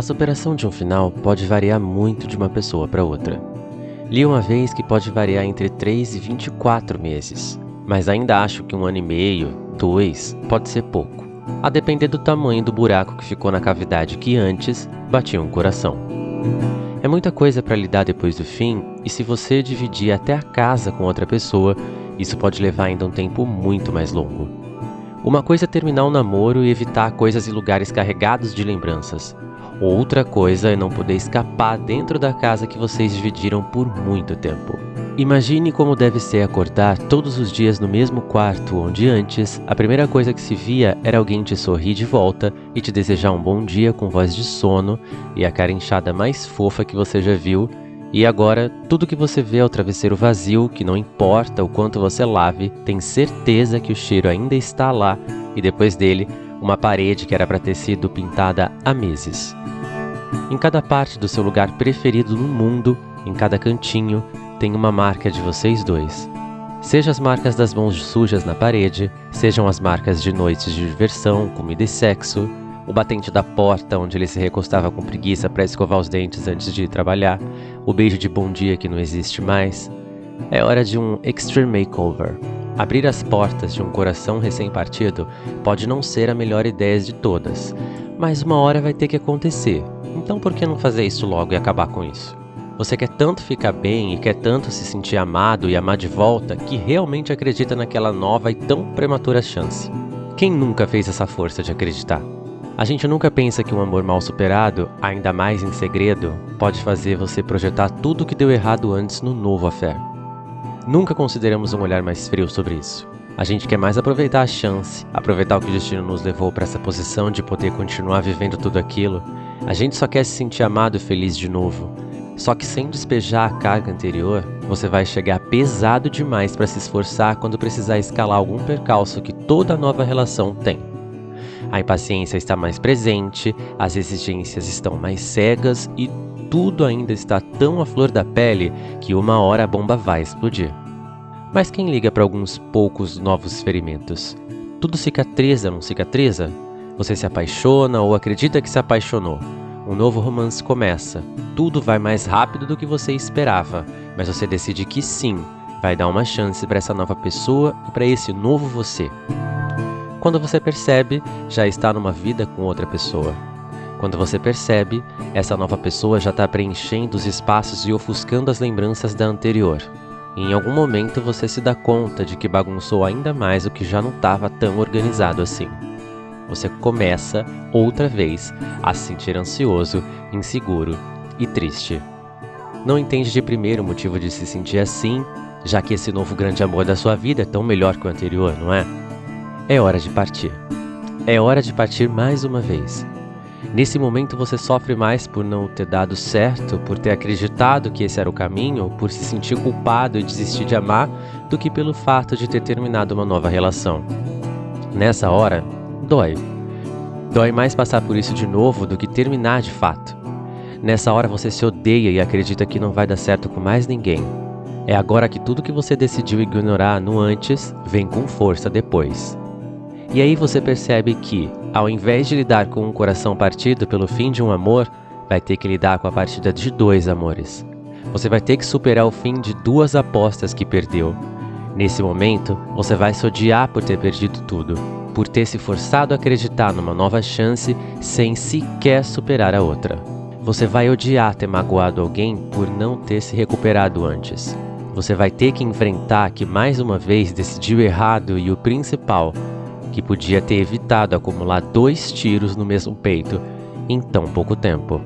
A superação de um final pode variar muito de uma pessoa para outra. Li uma vez que pode variar entre 3 e 24 meses, mas ainda acho que um ano e meio, dois, pode ser pouco, a depender do tamanho do buraco que ficou na cavidade que antes batia um coração. É muita coisa para lidar depois do fim, e se você dividir até a casa com outra pessoa, isso pode levar ainda um tempo muito mais longo. Uma coisa é terminar um namoro e evitar coisas e lugares carregados de lembranças. Outra coisa é não poder escapar dentro da casa que vocês dividiram por muito tempo. Imagine como deve ser acordar todos os dias no mesmo quarto onde antes a primeira coisa que se via era alguém te sorrir de volta e te desejar um bom dia com voz de sono e a cara inchada mais fofa que você já viu. E agora, tudo que você vê é o travesseiro vazio, que não importa o quanto você lave, tem certeza que o cheiro ainda está lá, e depois dele, uma parede que era para ter sido pintada há meses. Em cada parte do seu lugar preferido no mundo, em cada cantinho, tem uma marca de vocês dois. Seja as marcas das mãos sujas na parede, sejam as marcas de noites de diversão, comida e sexo, o batente da porta onde ele se recostava com preguiça para escovar os dentes antes de ir trabalhar, o beijo de bom dia que não existe mais. É hora de um extreme makeover. Abrir as portas de um coração recém-partido pode não ser a melhor ideia de todas, mas uma hora vai ter que acontecer. Então por que não fazer isso logo e acabar com isso? Você quer tanto ficar bem e quer tanto se sentir amado e amar de volta que realmente acredita naquela nova e tão prematura chance. Quem nunca fez essa força de acreditar? A gente nunca pensa que um amor mal superado, ainda mais em segredo, pode fazer você projetar tudo o que deu errado antes no novo affair. Nunca consideramos um olhar mais frio sobre isso. A gente quer mais aproveitar a chance, aproveitar o que o destino nos levou para essa posição de poder continuar vivendo tudo aquilo. A gente só quer se sentir amado e feliz de novo. Só que sem despejar a carga anterior, você vai chegar pesado demais para se esforçar quando precisar escalar algum percalço que toda nova relação tem. A impaciência está mais presente, as exigências estão mais cegas e tudo ainda está tão à flor da pele que uma hora a bomba vai explodir. Mas quem liga para alguns poucos novos ferimentos? Tudo cicatriza, não cicatriza? Você se apaixona ou acredita que se apaixonou? Um novo romance começa. Tudo vai mais rápido do que você esperava, mas você decide que sim, vai dar uma chance para essa nova pessoa e para esse novo você. Quando você percebe, já está numa vida com outra pessoa. Quando você percebe, essa nova pessoa já está preenchendo os espaços e ofuscando as lembranças da anterior. E em algum momento você se dá conta de que bagunçou ainda mais o que já não estava tão organizado assim você começa outra vez a se sentir ansioso, inseguro e triste. Não entende de primeiro o motivo de se sentir assim, já que esse novo grande amor da sua vida é tão melhor que o anterior, não é? É hora de partir. É hora de partir mais uma vez. Nesse momento você sofre mais por não ter dado certo, por ter acreditado que esse era o caminho, por se sentir culpado e desistir de amar, do que pelo fato de ter terminado uma nova relação. Nessa hora, dói. Dói mais passar por isso de novo do que terminar de fato. Nessa hora você se odeia e acredita que não vai dar certo com mais ninguém. É agora que tudo que você decidiu ignorar no antes vem com força depois. E aí você percebe que, ao invés de lidar com um coração partido pelo fim de um amor, vai ter que lidar com a partida de dois amores. Você vai ter que superar o fim de duas apostas que perdeu. Nesse momento, você vai se odiar por ter perdido tudo por ter se forçado a acreditar numa nova chance sem sequer superar a outra. Você vai odiar ter magoado alguém por não ter se recuperado antes. Você vai ter que enfrentar que mais uma vez decidiu errado e o principal, que podia ter evitado acumular dois tiros no mesmo peito em tão pouco tempo.